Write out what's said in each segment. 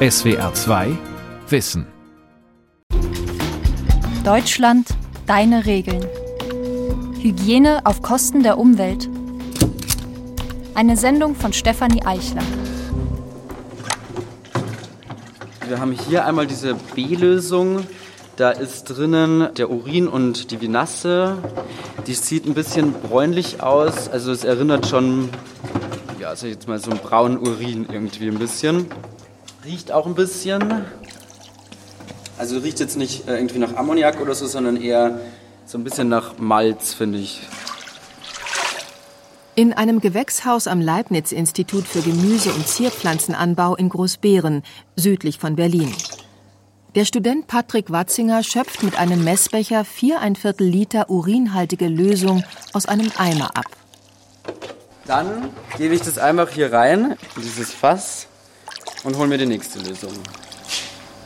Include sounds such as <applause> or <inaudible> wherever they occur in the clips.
SWR 2 Wissen. Deutschland, deine Regeln. Hygiene auf Kosten der Umwelt. Eine Sendung von Stefanie Eichler. Wir haben hier einmal diese B-Lösung. Da ist drinnen der Urin und die Vinasse. Die sieht ein bisschen bräunlich aus. Also es erinnert schon, ja, sag ich jetzt mal so einen braunen Urin irgendwie ein bisschen. Riecht auch ein bisschen. Also riecht jetzt nicht äh, irgendwie nach Ammoniak oder so, sondern eher so ein bisschen nach Malz, finde ich. In einem Gewächshaus am Leibniz-Institut für Gemüse- und Zierpflanzenanbau in Großbeeren, südlich von Berlin. Der Student Patrick Watzinger schöpft mit einem Messbecher vier ein Viertel Liter urinhaltige Lösung aus einem Eimer ab. Dann gebe ich das einfach hier rein, in dieses Fass, und hole mir die nächste Lösung.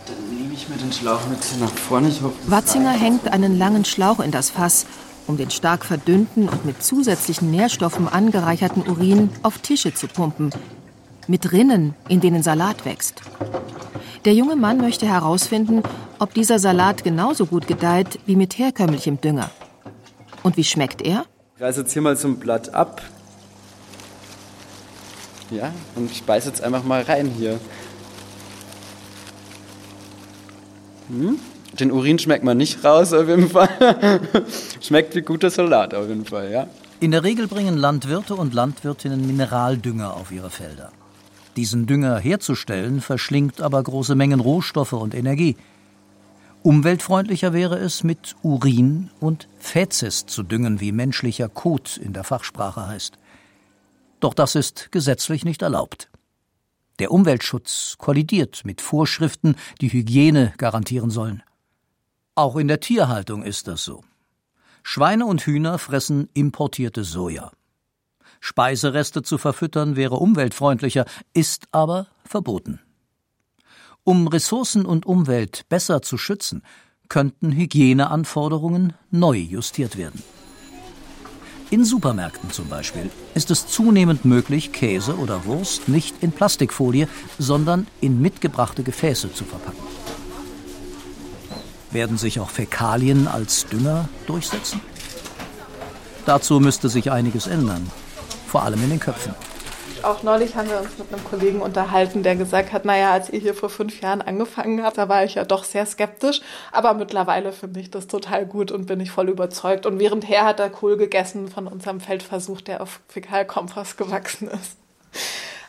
Dann nehme ich mir den Schlauch mit nach vorne. Ich hoffe, Watzinger hängt einen langen Schlauch in das Fass, um den stark verdünnten und mit zusätzlichen Nährstoffen angereicherten Urin auf Tische zu pumpen. Mit Rinnen, in denen Salat wächst. Der junge Mann möchte herausfinden, ob dieser Salat genauso gut gedeiht wie mit herkömmlichem Dünger. Und wie schmeckt er? Ich reiße jetzt hier mal so ein Blatt ab. Ja, und ich beiße jetzt einfach mal rein hier. Hm? Den Urin schmeckt man nicht raus, auf jeden Fall. <laughs> schmeckt wie guter Salat, auf jeden Fall, ja. In der Regel bringen Landwirte und Landwirtinnen Mineraldünger auf ihre Felder. Diesen Dünger herzustellen verschlingt aber große Mengen Rohstoffe und Energie. Umweltfreundlicher wäre es, mit Urin und Fäzis zu düngen, wie menschlicher Kot in der Fachsprache heißt. Doch das ist gesetzlich nicht erlaubt. Der Umweltschutz kollidiert mit Vorschriften, die Hygiene garantieren sollen. Auch in der Tierhaltung ist das so. Schweine und Hühner fressen importierte Soja. Speisereste zu verfüttern wäre umweltfreundlicher, ist aber verboten. Um Ressourcen und Umwelt besser zu schützen, könnten Hygieneanforderungen neu justiert werden. In Supermärkten zum Beispiel ist es zunehmend möglich, Käse oder Wurst nicht in Plastikfolie, sondern in mitgebrachte Gefäße zu verpacken. Werden sich auch Fäkalien als Dünger durchsetzen? Dazu müsste sich einiges ändern, vor allem in den Köpfen. Auch neulich haben wir uns mit einem Kollegen unterhalten, der gesagt hat, naja, als ihr hier vor fünf Jahren angefangen habt, da war ich ja doch sehr skeptisch, aber mittlerweile finde ich das total gut und bin ich voll überzeugt. Und währendher hat er Kohl gegessen von unserem Feldversuch, der auf Fäkalkompost gewachsen ist.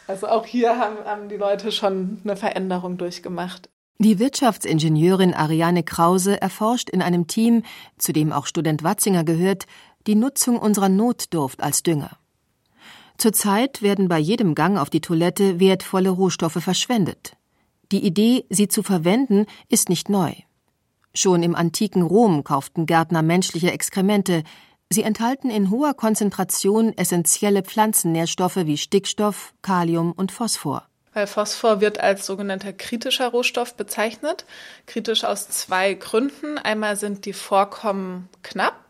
Also auch hier haben, haben die Leute schon eine Veränderung durchgemacht. Die Wirtschaftsingenieurin Ariane Krause erforscht in einem Team, zu dem auch Student Watzinger gehört, die Nutzung unserer Notdurft als Dünger. Zurzeit werden bei jedem Gang auf die Toilette wertvolle Rohstoffe verschwendet. Die Idee, sie zu verwenden, ist nicht neu. Schon im antiken Rom kauften Gärtner menschliche Exkremente. Sie enthalten in hoher Konzentration essentielle Pflanzennährstoffe wie Stickstoff, Kalium und Phosphor. Weil Phosphor wird als sogenannter kritischer Rohstoff bezeichnet. Kritisch aus zwei Gründen. Einmal sind die Vorkommen knapp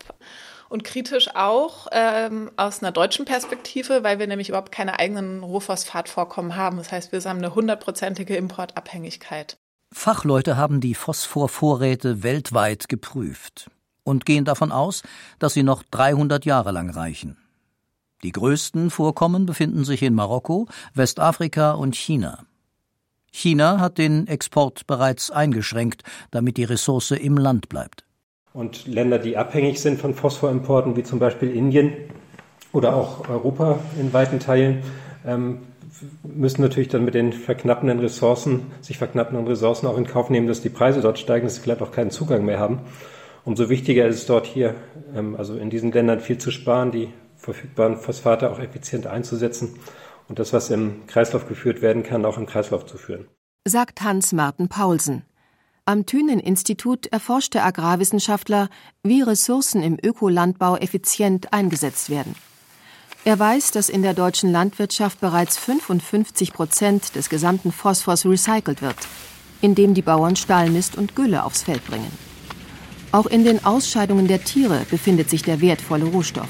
und kritisch auch ähm, aus einer deutschen Perspektive, weil wir nämlich überhaupt keine eigenen Rohphosphatvorkommen haben. Das heißt, wir haben eine hundertprozentige Importabhängigkeit. Fachleute haben die Phosphorvorräte weltweit geprüft und gehen davon aus, dass sie noch 300 Jahre lang reichen. Die größten Vorkommen befinden sich in Marokko, Westafrika und China. China hat den Export bereits eingeschränkt, damit die Ressource im Land bleibt. Und Länder, die abhängig sind von Phosphorimporten, wie zum Beispiel Indien oder auch Europa in weiten Teilen, ähm, müssen natürlich dann mit den verknappenden Ressourcen, sich verknappenden Ressourcen auch in Kauf nehmen, dass die Preise dort steigen, dass sie vielleicht auch keinen Zugang mehr haben. Umso wichtiger ist es dort hier, ähm, also in diesen Ländern viel zu sparen, die verfügbaren Phosphate auch effizient einzusetzen und das, was im Kreislauf geführt werden kann, auch im Kreislauf zu führen. Sagt Hans-Martin Paulsen. Am Thünen-Institut erforscht der Agrarwissenschaftler, wie Ressourcen im Ökolandbau effizient eingesetzt werden. Er weiß, dass in der deutschen Landwirtschaft bereits 55 Prozent des gesamten Phosphors recycelt wird, indem die Bauern Stallmist und Gülle aufs Feld bringen. Auch in den Ausscheidungen der Tiere befindet sich der wertvolle Rohstoff.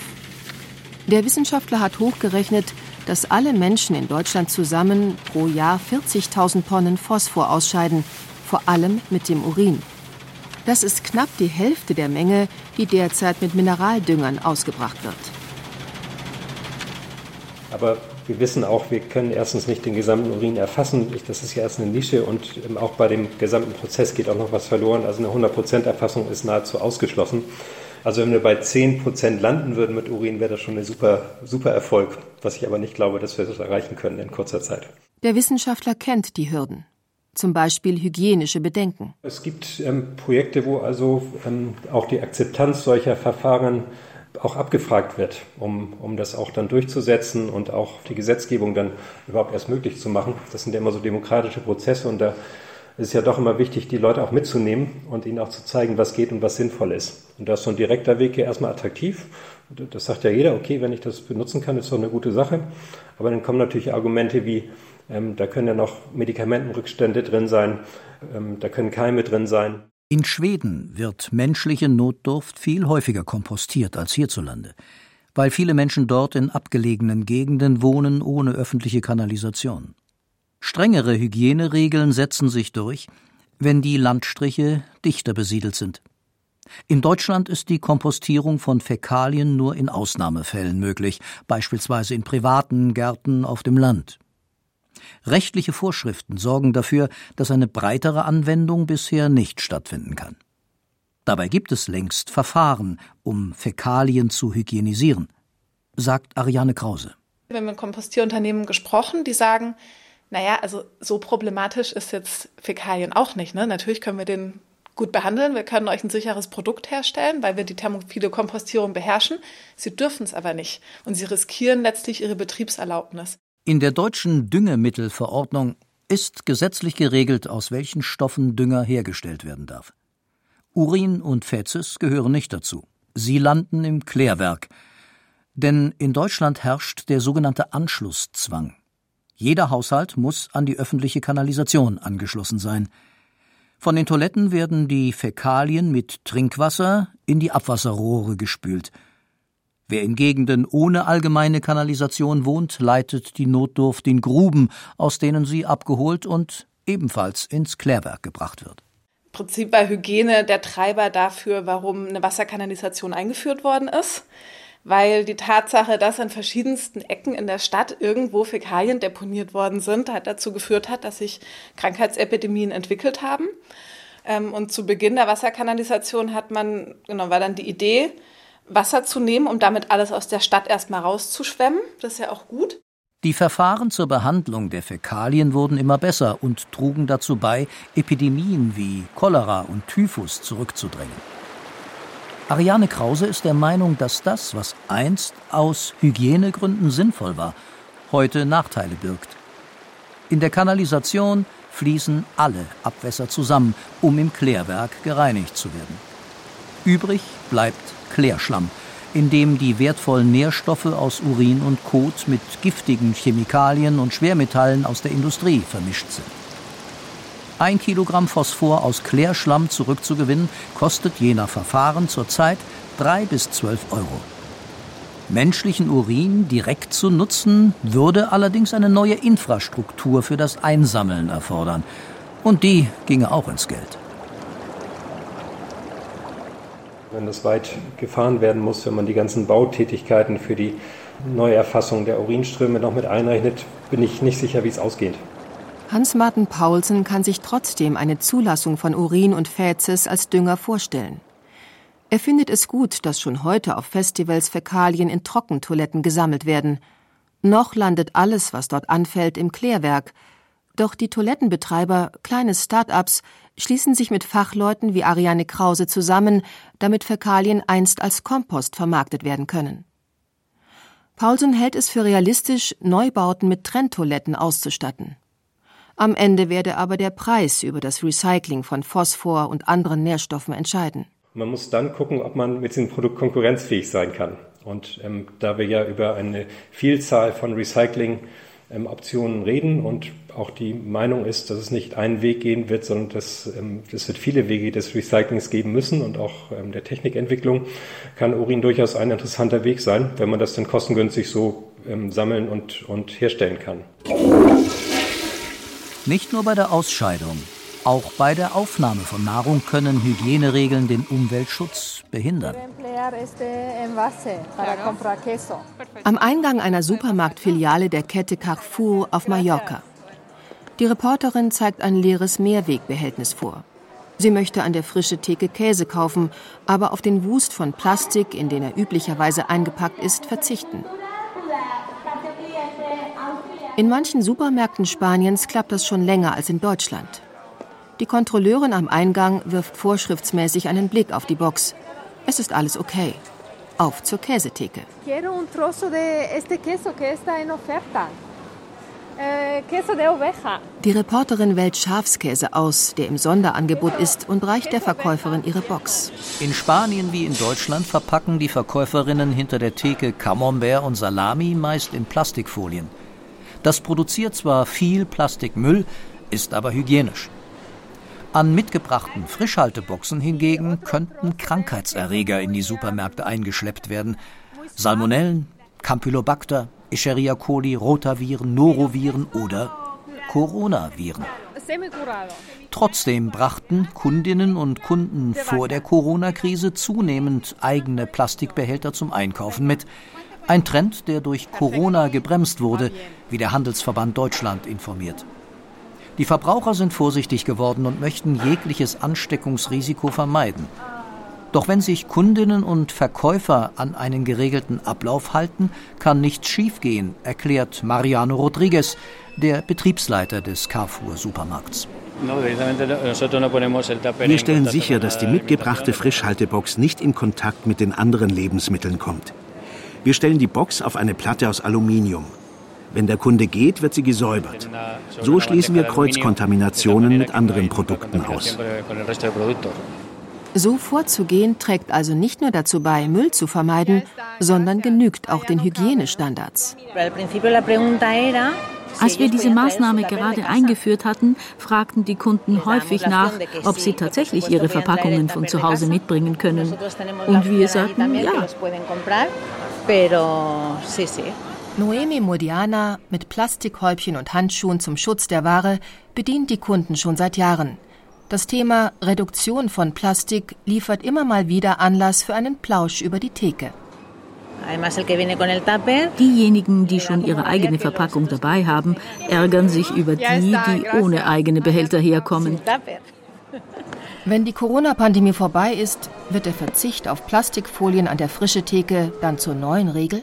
Der Wissenschaftler hat hochgerechnet, dass alle Menschen in Deutschland zusammen pro Jahr 40.000 Tonnen Phosphor ausscheiden, vor allem mit dem Urin. Das ist knapp die Hälfte der Menge, die derzeit mit Mineraldüngern ausgebracht wird. Aber wir wissen auch, wir können erstens nicht den gesamten Urin erfassen. Das ist ja erst eine Nische und ähm, auch bei dem gesamten Prozess geht auch noch was verloren. Also eine 100% Erfassung ist nahezu ausgeschlossen. Also wenn wir bei 10% landen würden mit Urin, wäre das schon ein super, super Erfolg, was ich aber nicht glaube, dass wir das erreichen können in kurzer Zeit. Der Wissenschaftler kennt die Hürden zum Beispiel hygienische Bedenken. Es gibt ähm, Projekte, wo also ähm, auch die Akzeptanz solcher Verfahren auch abgefragt wird, um, um das auch dann durchzusetzen und auch die Gesetzgebung dann überhaupt erst möglich zu machen. Das sind ja immer so demokratische Prozesse und da ist es ja doch immer wichtig, die Leute auch mitzunehmen und ihnen auch zu zeigen, was geht und was sinnvoll ist. Und da ist so ein direkter Weg ja erstmal attraktiv. Das sagt ja jeder, okay, wenn ich das benutzen kann, ist doch eine gute Sache. Aber dann kommen natürlich Argumente wie, ähm, da können ja noch Medikamentenrückstände drin sein, ähm, da können Keime drin sein. In Schweden wird menschliche Notdurft viel häufiger kompostiert als hierzulande, weil viele Menschen dort in abgelegenen Gegenden wohnen ohne öffentliche Kanalisation. Strengere Hygieneregeln setzen sich durch, wenn die Landstriche dichter besiedelt sind. In Deutschland ist die Kompostierung von Fäkalien nur in Ausnahmefällen möglich, beispielsweise in privaten Gärten auf dem Land. Rechtliche Vorschriften sorgen dafür, dass eine breitere Anwendung bisher nicht stattfinden kann. Dabei gibt es längst Verfahren, um Fäkalien zu hygienisieren, sagt Ariane Krause. Wir haben mit Kompostierunternehmen gesprochen, die sagen, naja, also so problematisch ist jetzt Fäkalien auch nicht. Ne? Natürlich können wir den gut behandeln, wir können euch ein sicheres Produkt herstellen, weil wir die thermophile Kompostierung beherrschen. Sie dürfen es aber nicht und sie riskieren letztlich ihre Betriebserlaubnis. In der deutschen Düngemittelverordnung ist gesetzlich geregelt, aus welchen Stoffen Dünger hergestellt werden darf. Urin und Fäzes gehören nicht dazu. Sie landen im Klärwerk. Denn in Deutschland herrscht der sogenannte Anschlusszwang. Jeder Haushalt muss an die öffentliche Kanalisation angeschlossen sein. Von den Toiletten werden die Fäkalien mit Trinkwasser in die Abwasserrohre gespült – Wer in Gegenden ohne allgemeine Kanalisation wohnt, leitet die Notdurft in Gruben, aus denen sie abgeholt und ebenfalls ins Klärwerk gebracht wird. Im Prinzip war Hygiene der Treiber dafür, warum eine Wasserkanalisation eingeführt worden ist. Weil die Tatsache, dass an verschiedensten Ecken in der Stadt irgendwo Fäkalien deponiert worden sind, hat dazu geführt hat, dass sich Krankheitsepidemien entwickelt haben. Ähm, und zu Beginn der Wasserkanalisation hat man, genau, war dann die Idee, Wasser zu nehmen, um damit alles aus der Stadt erstmal rauszuschwemmen. Das ist ja auch gut. Die Verfahren zur Behandlung der Fäkalien wurden immer besser und trugen dazu bei, Epidemien wie Cholera und Typhus zurückzudrängen. Ariane Krause ist der Meinung, dass das, was einst aus Hygienegründen sinnvoll war, heute Nachteile birgt. In der Kanalisation fließen alle Abwässer zusammen, um im Klärwerk gereinigt zu werden. Übrig bleibt Klärschlamm, in dem die wertvollen Nährstoffe aus Urin und Kot mit giftigen Chemikalien und Schwermetallen aus der Industrie vermischt sind. Ein Kilogramm Phosphor aus Klärschlamm zurückzugewinnen, kostet je nach Verfahren zurzeit drei bis zwölf Euro. Menschlichen Urin direkt zu nutzen, würde allerdings eine neue Infrastruktur für das Einsammeln erfordern. Und die ginge auch ins Geld. Wenn das weit gefahren werden muss, wenn man die ganzen Bautätigkeiten für die Neuerfassung der Urinströme noch mit einrechnet, bin ich nicht sicher, wie es ausgeht. Hans-Martin Paulsen kann sich trotzdem eine Zulassung von Urin und Fäzes als Dünger vorstellen. Er findet es gut, dass schon heute auf Festivals Fäkalien in Trockentoiletten gesammelt werden. Noch landet alles, was dort anfällt, im Klärwerk. Doch die Toilettenbetreiber, kleine Start-ups, schließen sich mit Fachleuten wie Ariane Krause zusammen, damit Fäkalien einst als Kompost vermarktet werden können. Paulsen hält es für realistisch, Neubauten mit Trenntoiletten auszustatten. Am Ende werde aber der Preis über das Recycling von Phosphor und anderen Nährstoffen entscheiden. Man muss dann gucken, ob man mit diesem Produkt konkurrenzfähig sein kann. Und ähm, da wir ja über eine Vielzahl von Recycling ähm, reden und auch die Meinung ist, dass es nicht einen Weg gehen wird, sondern dass ähm, es wird viele Wege des Recyclings geben müssen und auch ähm, der Technikentwicklung kann Urin durchaus ein interessanter Weg sein, wenn man das dann kostengünstig so ähm, sammeln und, und herstellen kann. Nicht nur bei der Ausscheidung, auch bei der Aufnahme von Nahrung können Hygieneregeln den Umweltschutz behindern. Am Eingang einer Supermarktfiliale der Kette Carrefour auf Mallorca. Die Reporterin zeigt ein leeres Mehrwegbehältnis vor. Sie möchte an der frische Theke Käse kaufen, aber auf den Wust von Plastik, in den er üblicherweise eingepackt ist, verzichten. In manchen Supermärkten Spaniens klappt das schon länger als in Deutschland. Die Kontrolleurin am Eingang wirft vorschriftsmäßig einen Blick auf die Box. Es ist alles okay. Auf zur Käsetheke. Quiero un trozo de este queso que está en oferta. Äh, Die Reporterin wählt Schafskäse aus, der im Sonderangebot ist, und reicht der Verkäuferin ihre Box. In Spanien wie in Deutschland verpacken die Verkäuferinnen hinter der Theke Camembert und Salami meist in Plastikfolien. Das produziert zwar viel Plastikmüll, ist aber hygienisch. An mitgebrachten Frischhalteboxen hingegen könnten Krankheitserreger in die Supermärkte eingeschleppt werden. Salmonellen, Campylobacter, Escherichia coli, Rotaviren, Noroviren oder Coronaviren. Trotzdem brachten Kundinnen und Kunden vor der Corona-Krise zunehmend eigene Plastikbehälter zum Einkaufen mit. Ein Trend, der durch Corona gebremst wurde, wie der Handelsverband Deutschland informiert. Die Verbraucher sind vorsichtig geworden und möchten jegliches Ansteckungsrisiko vermeiden. Doch wenn sich Kundinnen und Verkäufer an einen geregelten Ablauf halten, kann nichts schiefgehen, erklärt Mariano Rodriguez, der Betriebsleiter des Carrefour Supermarkts. Wir stellen sicher, dass die mitgebrachte Frischhaltebox nicht in Kontakt mit den anderen Lebensmitteln kommt. Wir stellen die Box auf eine Platte aus Aluminium. Wenn der Kunde geht, wird sie gesäubert. So schließen wir Kreuzkontaminationen mit anderen Produkten aus. So vorzugehen trägt also nicht nur dazu bei, Müll zu vermeiden, sondern genügt auch den Hygienestandards. Als wir diese Maßnahme gerade eingeführt hatten, fragten die Kunden häufig nach, ob sie tatsächlich ihre Verpackungen von zu Hause mitbringen können. Und wir sagten ja. Noemi Modiana mit Plastikhäubchen und Handschuhen zum Schutz der Ware bedient die Kunden schon seit Jahren. Das Thema Reduktion von Plastik liefert immer mal wieder Anlass für einen Plausch über die Theke. Diejenigen, die schon ihre eigene Verpackung dabei haben, ärgern sich über die, die ohne eigene Behälter herkommen. Wenn die Corona-Pandemie vorbei ist, wird der Verzicht auf Plastikfolien an der frische Theke dann zur neuen Regel?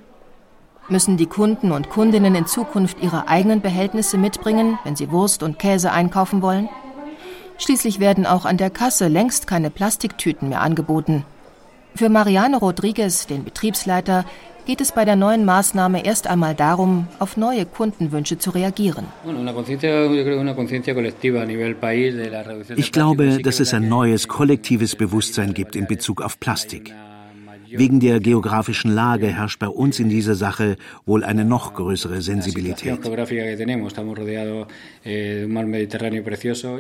Müssen die Kunden und Kundinnen in Zukunft ihre eigenen Behältnisse mitbringen, wenn sie Wurst und Käse einkaufen wollen? Schließlich werden auch an der Kasse längst keine Plastiktüten mehr angeboten. Für Mariano Rodriguez, den Betriebsleiter, geht es bei der neuen Maßnahme erst einmal darum, auf neue Kundenwünsche zu reagieren. Ich glaube, dass es ein neues kollektives Bewusstsein gibt in Bezug auf Plastik. Wegen der geografischen Lage herrscht bei uns in dieser Sache wohl eine noch größere Sensibilität.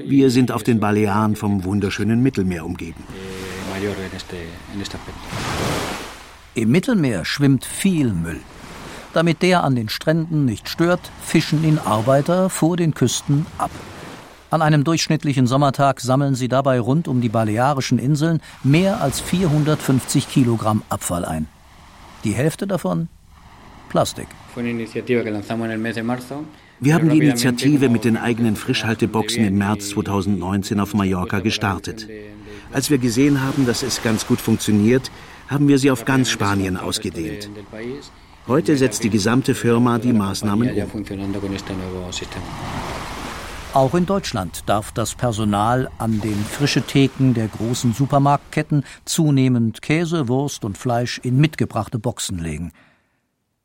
Wir sind auf den Balearen vom wunderschönen Mittelmeer umgeben. Im Mittelmeer schwimmt viel Müll. Damit der an den Stränden nicht stört, fischen ihn Arbeiter vor den Küsten ab. An einem durchschnittlichen Sommertag sammeln sie dabei rund um die Balearischen Inseln mehr als 450 Kilogramm Abfall ein. Die Hälfte davon Plastik. Wir haben die Initiative mit den eigenen Frischhalteboxen im März 2019 auf Mallorca gestartet. Als wir gesehen haben, dass es ganz gut funktioniert, haben wir sie auf ganz Spanien ausgedehnt. Heute setzt die gesamte Firma die Maßnahmen um. Auch in Deutschland darf das Personal an den frische Theken der großen Supermarktketten zunehmend Käse, Wurst und Fleisch in mitgebrachte Boxen legen.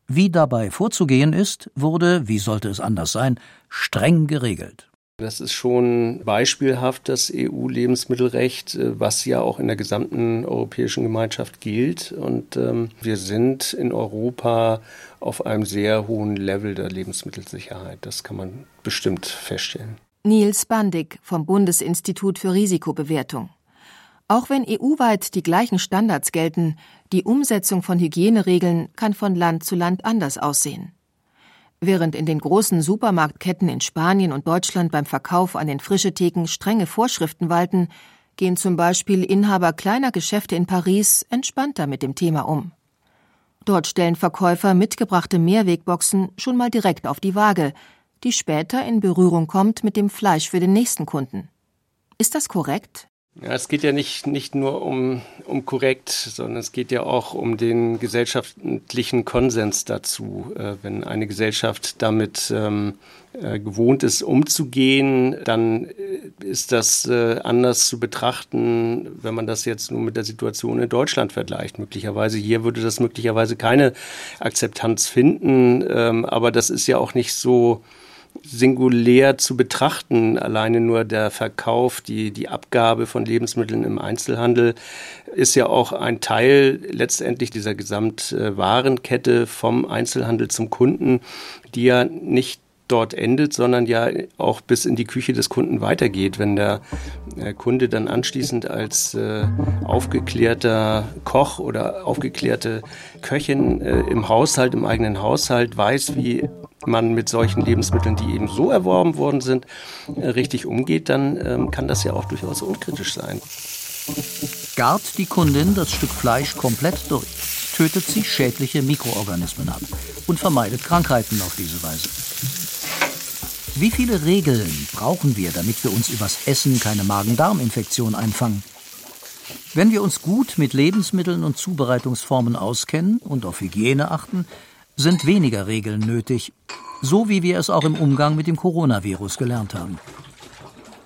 Wie dabei vorzugehen ist, wurde, wie sollte es anders sein, streng geregelt. Das ist schon beispielhaft, das EU-Lebensmittelrecht, äh, was ja auch in der gesamten europäischen Gemeinschaft gilt. Und ähm, wir sind in Europa auf einem sehr hohen Level der Lebensmittelsicherheit. Das kann man bestimmt feststellen. Nils Bandig vom Bundesinstitut für Risikobewertung. Auch wenn EU-weit die gleichen Standards gelten, die Umsetzung von Hygieneregeln kann von Land zu Land anders aussehen. Während in den großen Supermarktketten in Spanien und Deutschland beim Verkauf an den Frischetheken strenge Vorschriften walten, gehen zum Beispiel Inhaber kleiner Geschäfte in Paris entspannter mit dem Thema um. Dort stellen Verkäufer mitgebrachte Mehrwegboxen schon mal direkt auf die Waage, die später in Berührung kommt mit dem Fleisch für den nächsten Kunden. Ist das korrekt? Ja, es geht ja nicht, nicht nur um, um korrekt, sondern es geht ja auch um den gesellschaftlichen Konsens dazu. Äh, wenn eine Gesellschaft damit ähm, äh, gewohnt ist, umzugehen, dann äh, ist das äh, anders zu betrachten, wenn man das jetzt nur mit der Situation in Deutschland vergleicht. Möglicherweise hier würde das möglicherweise keine Akzeptanz finden, ähm, aber das ist ja auch nicht so singulär zu betrachten. Alleine nur der Verkauf, die, die Abgabe von Lebensmitteln im Einzelhandel ist ja auch ein Teil letztendlich dieser Gesamtwarenkette vom Einzelhandel zum Kunden, die ja nicht dort endet, sondern ja auch bis in die Küche des Kunden weitergeht. Wenn der äh, Kunde dann anschließend als äh, aufgeklärter Koch oder aufgeklärte Köchin äh, im Haushalt, im eigenen Haushalt weiß, wie man mit solchen Lebensmitteln, die eben so erworben worden sind, äh, richtig umgeht, dann ähm, kann das ja auch durchaus unkritisch sein. Gart die Kundin das Stück Fleisch komplett durch, tötet sie schädliche Mikroorganismen ab und vermeidet Krankheiten auf diese Weise. Wie viele Regeln brauchen wir, damit wir uns übers Essen keine Magen-Darm-Infektion einfangen? Wenn wir uns gut mit Lebensmitteln und Zubereitungsformen auskennen und auf Hygiene achten, sind weniger Regeln nötig, so wie wir es auch im Umgang mit dem Coronavirus gelernt haben.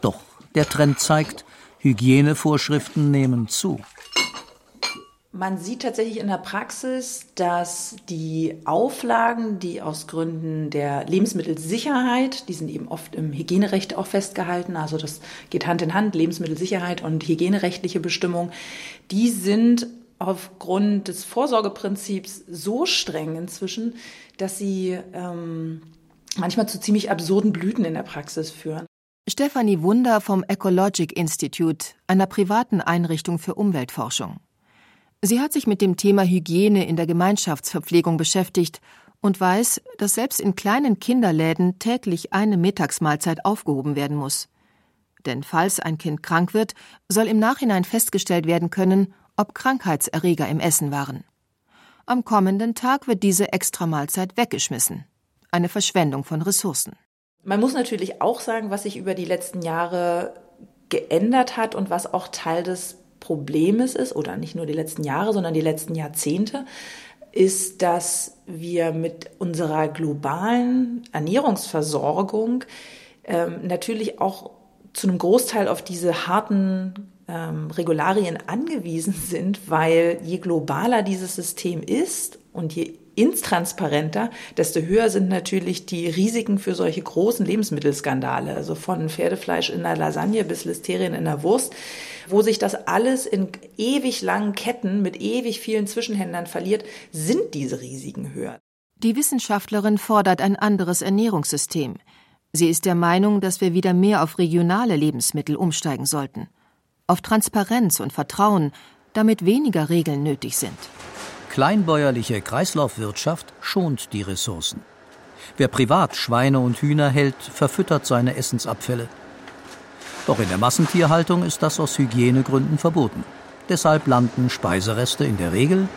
Doch der Trend zeigt, Hygienevorschriften nehmen zu. Man sieht tatsächlich in der Praxis, dass die Auflagen, die aus Gründen der Lebensmittelsicherheit, die sind eben oft im Hygienerecht auch festgehalten, also das geht Hand in Hand, Lebensmittelsicherheit und hygienerechtliche Bestimmungen, die sind aufgrund des Vorsorgeprinzips so streng inzwischen, dass sie ähm, manchmal zu ziemlich absurden Blüten in der Praxis führen. Stefanie Wunder vom Ecologic Institute, einer privaten Einrichtung für Umweltforschung. Sie hat sich mit dem Thema Hygiene in der Gemeinschaftsverpflegung beschäftigt und weiß, dass selbst in kleinen Kinderläden täglich eine Mittagsmahlzeit aufgehoben werden muss. Denn falls ein Kind krank wird, soll im Nachhinein festgestellt werden können, ob Krankheitserreger im Essen waren. Am kommenden Tag wird diese Extramahlzeit weggeschmissen. Eine Verschwendung von Ressourcen. Man muss natürlich auch sagen, was sich über die letzten Jahre geändert hat und was auch Teil des Problems ist, oder nicht nur die letzten Jahre, sondern die letzten Jahrzehnte, ist, dass wir mit unserer globalen Ernährungsversorgung ähm, natürlich auch zu einem Großteil auf diese harten ähm, Regularien angewiesen <laughs> sind, weil je globaler dieses System ist und je intransparenter, desto höher sind natürlich die Risiken für solche großen Lebensmittelskandale, also von Pferdefleisch in der Lasagne bis Listerien in der Wurst, wo sich das alles in ewig langen Ketten mit ewig vielen Zwischenhändlern verliert, sind diese Risiken höher. Die Wissenschaftlerin fordert ein anderes Ernährungssystem. Sie ist der Meinung, dass wir wieder mehr auf regionale Lebensmittel umsteigen sollten. Auf Transparenz und Vertrauen, damit weniger Regeln nötig sind. Kleinbäuerliche Kreislaufwirtschaft schont die Ressourcen. Wer privat Schweine und Hühner hält, verfüttert seine Essensabfälle. Doch in der Massentierhaltung ist das aus Hygienegründen verboten. Deshalb landen Speisereste in der Regel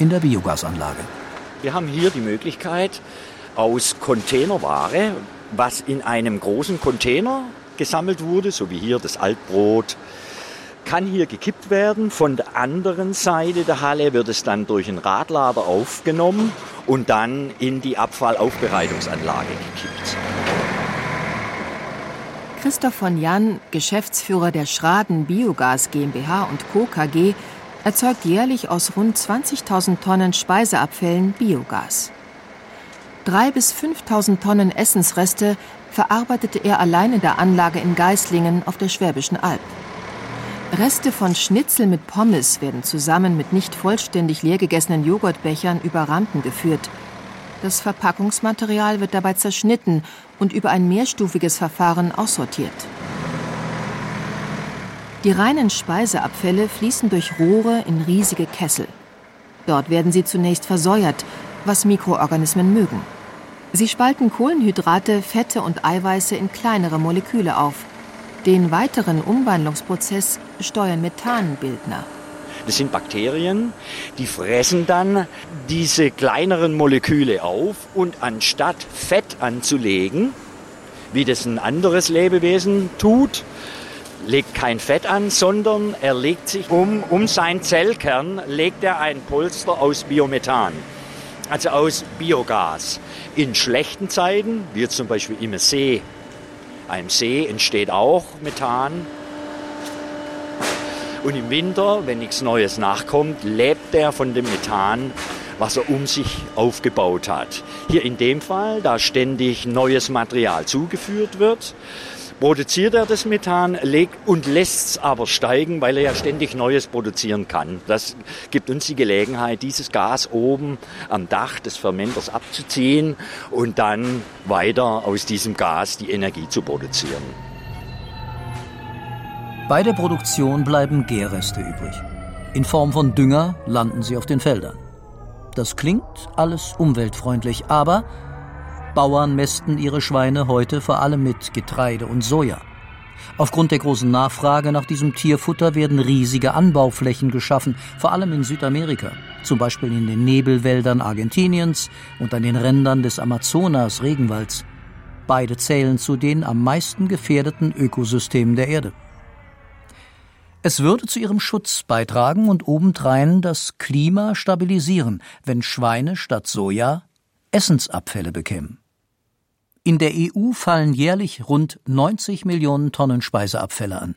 in der Biogasanlage. Wir haben hier die Möglichkeit, aus Containerware, was in einem großen Container gesammelt wurde, so wie hier das Altbrot, kann hier gekippt werden. Von der anderen Seite der Halle wird es dann durch einen Radlader aufgenommen und dann in die Abfallaufbereitungsanlage gekippt. Christoph von Jan, Geschäftsführer der Schraden Biogas GmbH und Co. KG, erzeugt jährlich aus rund 20.000 Tonnen Speiseabfällen Biogas. 3.000 bis 5.000 Tonnen Essensreste verarbeitete er allein in der Anlage in Geislingen auf der Schwäbischen Alb. Reste von Schnitzel mit Pommes werden zusammen mit nicht vollständig leer gegessenen Joghurtbechern über Rampen geführt. Das Verpackungsmaterial wird dabei zerschnitten und über ein mehrstufiges Verfahren aussortiert. Die reinen Speiseabfälle fließen durch Rohre in riesige Kessel. Dort werden sie zunächst versäuert, was Mikroorganismen mögen. Sie spalten Kohlenhydrate, Fette und Eiweiße in kleinere Moleküle auf. Den weiteren Umwandlungsprozess steuern Methanbildner. Das sind Bakterien, die fressen dann diese kleineren Moleküle auf und anstatt Fett anzulegen, wie das ein anderes Lebewesen tut, legt kein Fett an, sondern er legt sich um, um seinen Zellkern, legt er ein Polster aus Biomethan, also aus Biogas. In schlechten Zeiten, wie zum Beispiel im See, einem See entsteht auch Methan. Und im Winter, wenn nichts Neues nachkommt, lebt er von dem Methan, was er um sich aufgebaut hat. Hier in dem Fall, da ständig neues Material zugeführt wird, produziert er das Methan und lässt es aber steigen, weil er ja ständig Neues produzieren kann. Das gibt uns die Gelegenheit, dieses Gas oben am Dach des Fermenters abzuziehen und dann weiter aus diesem Gas die Energie zu produzieren. Bei der Produktion bleiben Gärreste übrig. In Form von Dünger landen sie auf den Feldern. Das klingt alles umweltfreundlich, aber Bauern mästen ihre Schweine heute vor allem mit Getreide und Soja. Aufgrund der großen Nachfrage nach diesem Tierfutter werden riesige Anbauflächen geschaffen, vor allem in Südamerika, zum Beispiel in den Nebelwäldern Argentiniens und an den Rändern des Amazonas-Regenwalds. Beide zählen zu den am meisten gefährdeten Ökosystemen der Erde. Es würde zu ihrem Schutz beitragen und obendrein das Klima stabilisieren, wenn Schweine statt Soja Essensabfälle bekämen. In der EU fallen jährlich rund 90 Millionen Tonnen Speiseabfälle an.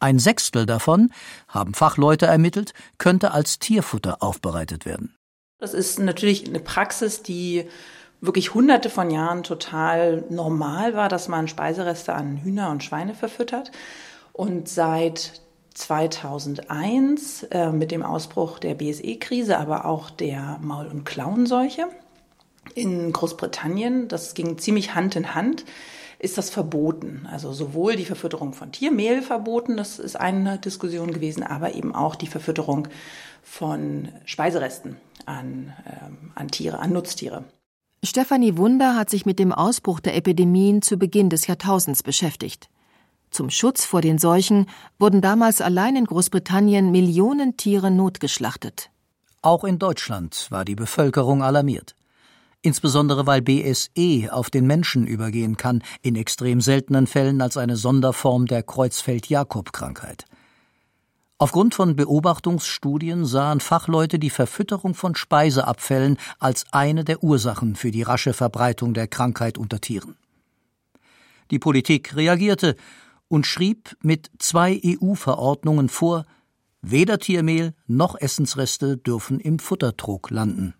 Ein Sechstel davon, haben Fachleute ermittelt, könnte als Tierfutter aufbereitet werden. Das ist natürlich eine Praxis, die wirklich hunderte von Jahren total normal war, dass man Speisereste an Hühner und Schweine verfüttert. Und seit 2001 äh, mit dem Ausbruch der BSE-Krise, aber auch der Maul- und Klauenseuche, in Großbritannien, das ging ziemlich Hand in Hand, ist das verboten. Also sowohl die Verfütterung von Tiermehl verboten, das ist eine Diskussion gewesen, aber eben auch die Verfütterung von Speiseresten an, ähm, an Tiere, an Nutztiere. Stefanie Wunder hat sich mit dem Ausbruch der Epidemien zu Beginn des Jahrtausends beschäftigt. Zum Schutz vor den Seuchen wurden damals allein in Großbritannien Millionen Tiere notgeschlachtet. Auch in Deutschland war die Bevölkerung alarmiert insbesondere weil BSE auf den Menschen übergehen kann, in extrem seltenen Fällen als eine Sonderform der Kreuzfeld-Jakob-Krankheit. Aufgrund von Beobachtungsstudien sahen Fachleute die Verfütterung von Speiseabfällen als eine der Ursachen für die rasche Verbreitung der Krankheit unter Tieren. Die Politik reagierte und schrieb mit zwei EU-Verordnungen vor, weder Tiermehl noch Essensreste dürfen im Futtertrog landen.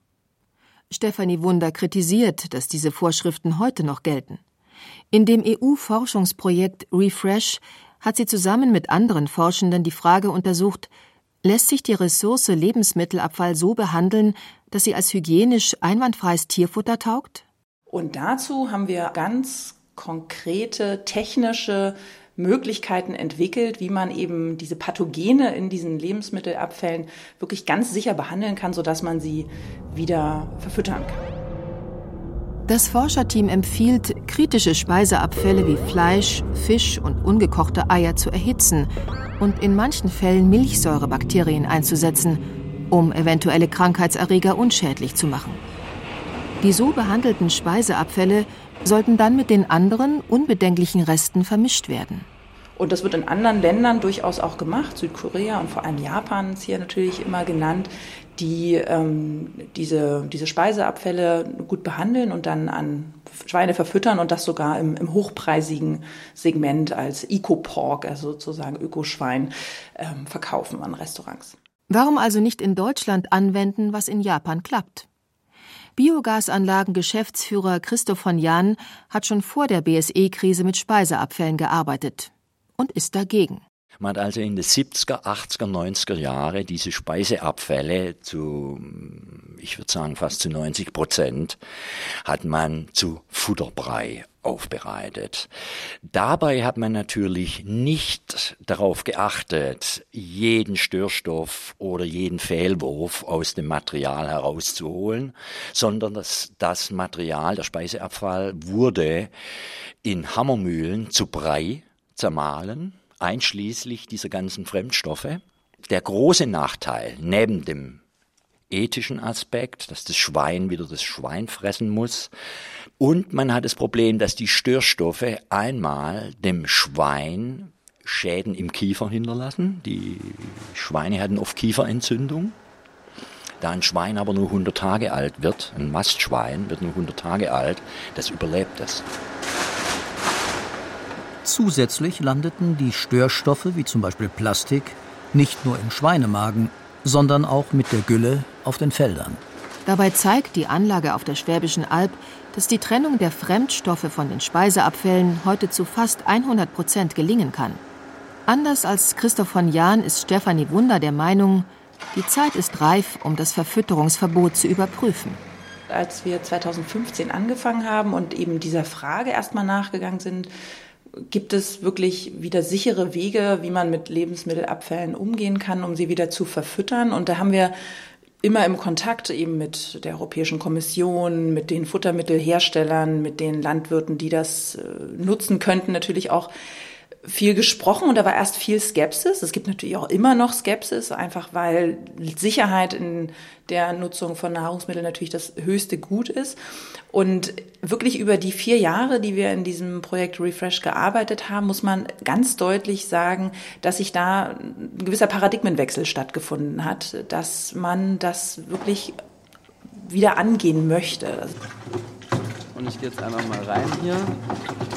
Stefanie Wunder kritisiert, dass diese Vorschriften heute noch gelten. In dem EU-Forschungsprojekt Refresh hat sie zusammen mit anderen Forschenden die Frage untersucht, lässt sich die Ressource Lebensmittelabfall so behandeln, dass sie als hygienisch einwandfreies Tierfutter taugt? Und dazu haben wir ganz konkrete technische Möglichkeiten entwickelt, wie man eben diese Pathogene in diesen Lebensmittelabfällen wirklich ganz sicher behandeln kann, sodass man sie wieder verfüttern kann. Das Forscherteam empfiehlt, kritische Speiseabfälle wie Fleisch, Fisch und ungekochte Eier zu erhitzen und in manchen Fällen Milchsäurebakterien einzusetzen, um eventuelle Krankheitserreger unschädlich zu machen. Die so behandelten Speiseabfälle sollten dann mit den anderen unbedenklichen Resten vermischt werden. Und das wird in anderen Ländern durchaus auch gemacht, Südkorea und vor allem Japan ist hier natürlich immer genannt, die ähm, diese, diese Speiseabfälle gut behandeln und dann an Schweine verfüttern und das sogar im, im hochpreisigen Segment als Eco-Pork, also sozusagen Ökoschwein, ähm, verkaufen an Restaurants. Warum also nicht in Deutschland anwenden, was in Japan klappt? Biogasanlagen-Geschäftsführer Christoph von Jahn hat schon vor der BSE-Krise mit Speiseabfällen gearbeitet und ist dagegen. Man hat also in den 70er, 80er, 90er Jahre diese Speiseabfälle zu, ich würde sagen fast zu 90 Prozent, hat man zu Futterbrei aufbereitet. Dabei hat man natürlich nicht darauf geachtet, jeden Störstoff oder jeden Fehlwurf aus dem Material herauszuholen, sondern dass das Material, der Speiseabfall, wurde in Hammermühlen zu Brei zermahlen einschließlich dieser ganzen Fremdstoffe. Der große Nachteil neben dem ethischen Aspekt, dass das Schwein wieder das Schwein fressen muss. Und man hat das Problem, dass die Störstoffe einmal dem Schwein Schäden im Kiefer hinterlassen. Die Schweine hatten oft Kieferentzündung. Da ein Schwein aber nur 100 Tage alt wird, ein Mastschwein wird nur 100 Tage alt, das überlebt es. Zusätzlich landeten die Störstoffe, wie zum Beispiel Plastik, nicht nur im Schweinemagen, sondern auch mit der Gülle auf den Feldern. Dabei zeigt die Anlage auf der Schwäbischen Alb, dass die Trennung der Fremdstoffe von den Speiseabfällen heute zu fast 100 Prozent gelingen kann. Anders als Christoph von Jahn ist Stefanie Wunder der Meinung, die Zeit ist reif, um das Verfütterungsverbot zu überprüfen. Als wir 2015 angefangen haben und eben dieser Frage erstmal nachgegangen sind, gibt es wirklich wieder sichere Wege, wie man mit Lebensmittelabfällen umgehen kann, um sie wieder zu verfüttern. Und da haben wir immer im Kontakt eben mit der Europäischen Kommission, mit den Futtermittelherstellern, mit den Landwirten, die das äh, nutzen könnten, natürlich auch viel gesprochen und da war erst viel Skepsis. Es gibt natürlich auch immer noch Skepsis, einfach weil Sicherheit in der Nutzung von Nahrungsmitteln natürlich das höchste Gut ist. Und wirklich über die vier Jahre, die wir in diesem Projekt Refresh gearbeitet haben, muss man ganz deutlich sagen, dass sich da ein gewisser Paradigmenwechsel stattgefunden hat, dass man das wirklich wieder angehen möchte. Und ich gehe jetzt einfach mal rein hier.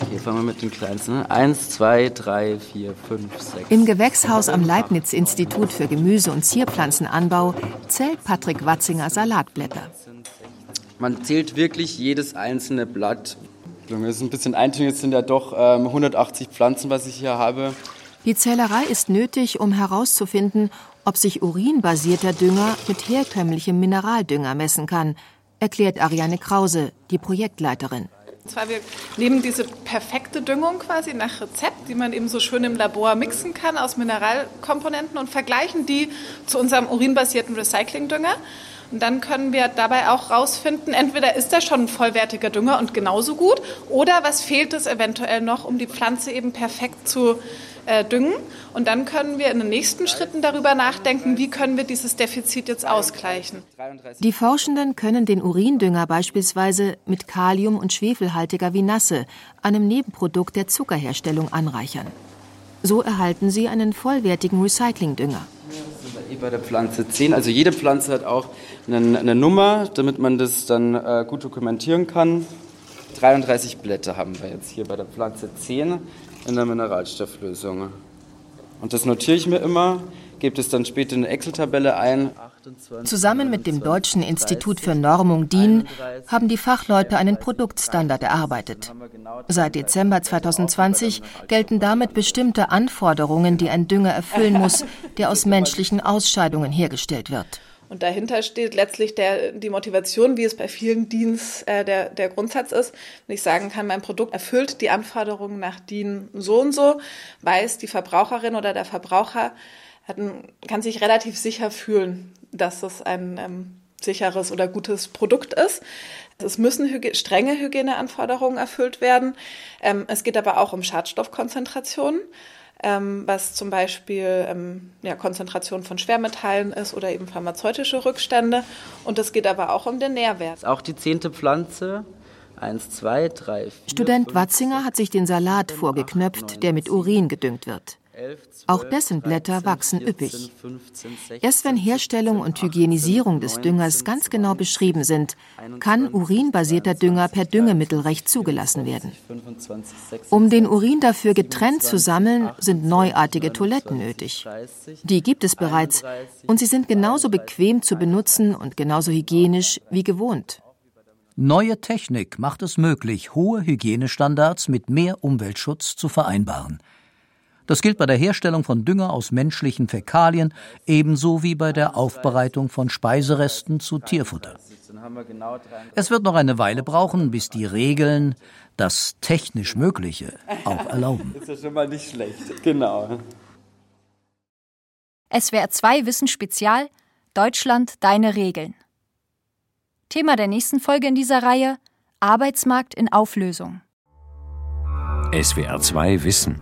Okay, fangen wir mit den kleinsten. Ne? Eins, zwei, drei, vier, fünf, sechs. Im Gewächshaus am Leibniz-Institut für Gemüse- und Zierpflanzenanbau zählt Patrick Watzinger Salatblätter. Man zählt wirklich jedes einzelne Blatt. Das ist ein bisschen eintönig, jetzt sind ja doch ähm, 180 Pflanzen, was ich hier habe. Die Zählerei ist nötig, um herauszufinden, ob sich urinbasierter Dünger mit herkömmlichem Mineraldünger messen kann – erklärt Ariane Krause, die Projektleiterin. Und zwar, wir nehmen diese perfekte Düngung quasi nach Rezept, die man eben so schön im Labor mixen kann aus Mineralkomponenten und vergleichen die zu unserem urinbasierten Recyclingdünger. Und dann können wir dabei auch rausfinden, entweder ist das schon ein vollwertiger Dünger und genauso gut, oder was fehlt es eventuell noch, um die Pflanze eben perfekt zu äh, düngen. Und dann können wir in den nächsten Schritten darüber nachdenken, wie können wir dieses Defizit jetzt ausgleichen. Die Forschenden können den Urindünger beispielsweise mit kalium- und schwefelhaltiger Vinasse, einem Nebenprodukt der Zuckerherstellung, anreichern. So erhalten sie einen vollwertigen Recyclingdünger. Eh bei der Pflanze 10. Also jede Pflanze hat auch eine, eine Nummer, damit man das dann äh, gut dokumentieren kann. 33 Blätter haben wir jetzt hier bei der Pflanze 10 in der Mineralstofflösung. Und das notiere ich mir immer, gebe es dann später in eine Excel-Tabelle ein. Zusammen mit dem Deutschen Institut für Normung DIN haben die Fachleute einen Produktstandard erarbeitet. Seit Dezember 2020 gelten damit bestimmte Anforderungen, die ein Dünger erfüllen muss, der aus menschlichen Ausscheidungen hergestellt wird. Und dahinter steht letztlich der, die Motivation, wie es bei vielen Dienst äh, der, der Grundsatz ist. Wenn ich sagen kann, mein Produkt erfüllt die Anforderungen nach DIN so und so, weiß die Verbraucherin oder der Verbraucher, hat ein, kann sich relativ sicher fühlen, dass es ein ähm, sicheres oder gutes Produkt ist. Es müssen hygie strenge Hygieneanforderungen erfüllt werden. Ähm, es geht aber auch um Schadstoffkonzentrationen ähm, was zum Beispiel ähm, ja, Konzentration von Schwermetallen ist oder eben pharmazeutische Rückstände. Und es geht aber auch um den Nährwert. Auch die zehnte Pflanze. Eins, zwei, drei, vier, Student Watzinger hat sich den Salat vorgeknöpft, der mit Urin gedüngt wird. Auch dessen Blätter wachsen üppig. Erst wenn Herstellung und Hygienisierung des Düngers ganz genau beschrieben sind, kann urinbasierter Dünger per Düngemittelrecht zugelassen werden. Um den Urin dafür getrennt zu sammeln, sind neuartige Toiletten nötig. Die gibt es bereits und sie sind genauso bequem zu benutzen und genauso hygienisch wie gewohnt. Neue Technik macht es möglich, hohe Hygienestandards mit mehr Umweltschutz zu vereinbaren. Das gilt bei der Herstellung von Dünger aus menschlichen Fäkalien ebenso wie bei der Aufbereitung von Speiseresten zu Tierfutter. Es wird noch eine Weile brauchen, bis die Regeln das technisch Mögliche auch erlauben. <laughs> Ist ja schon mal nicht schlecht. Genau. SWR 2 Wissen Spezial Deutschland deine Regeln. Thema der nächsten Folge in dieser Reihe Arbeitsmarkt in Auflösung. SWR 2 Wissen.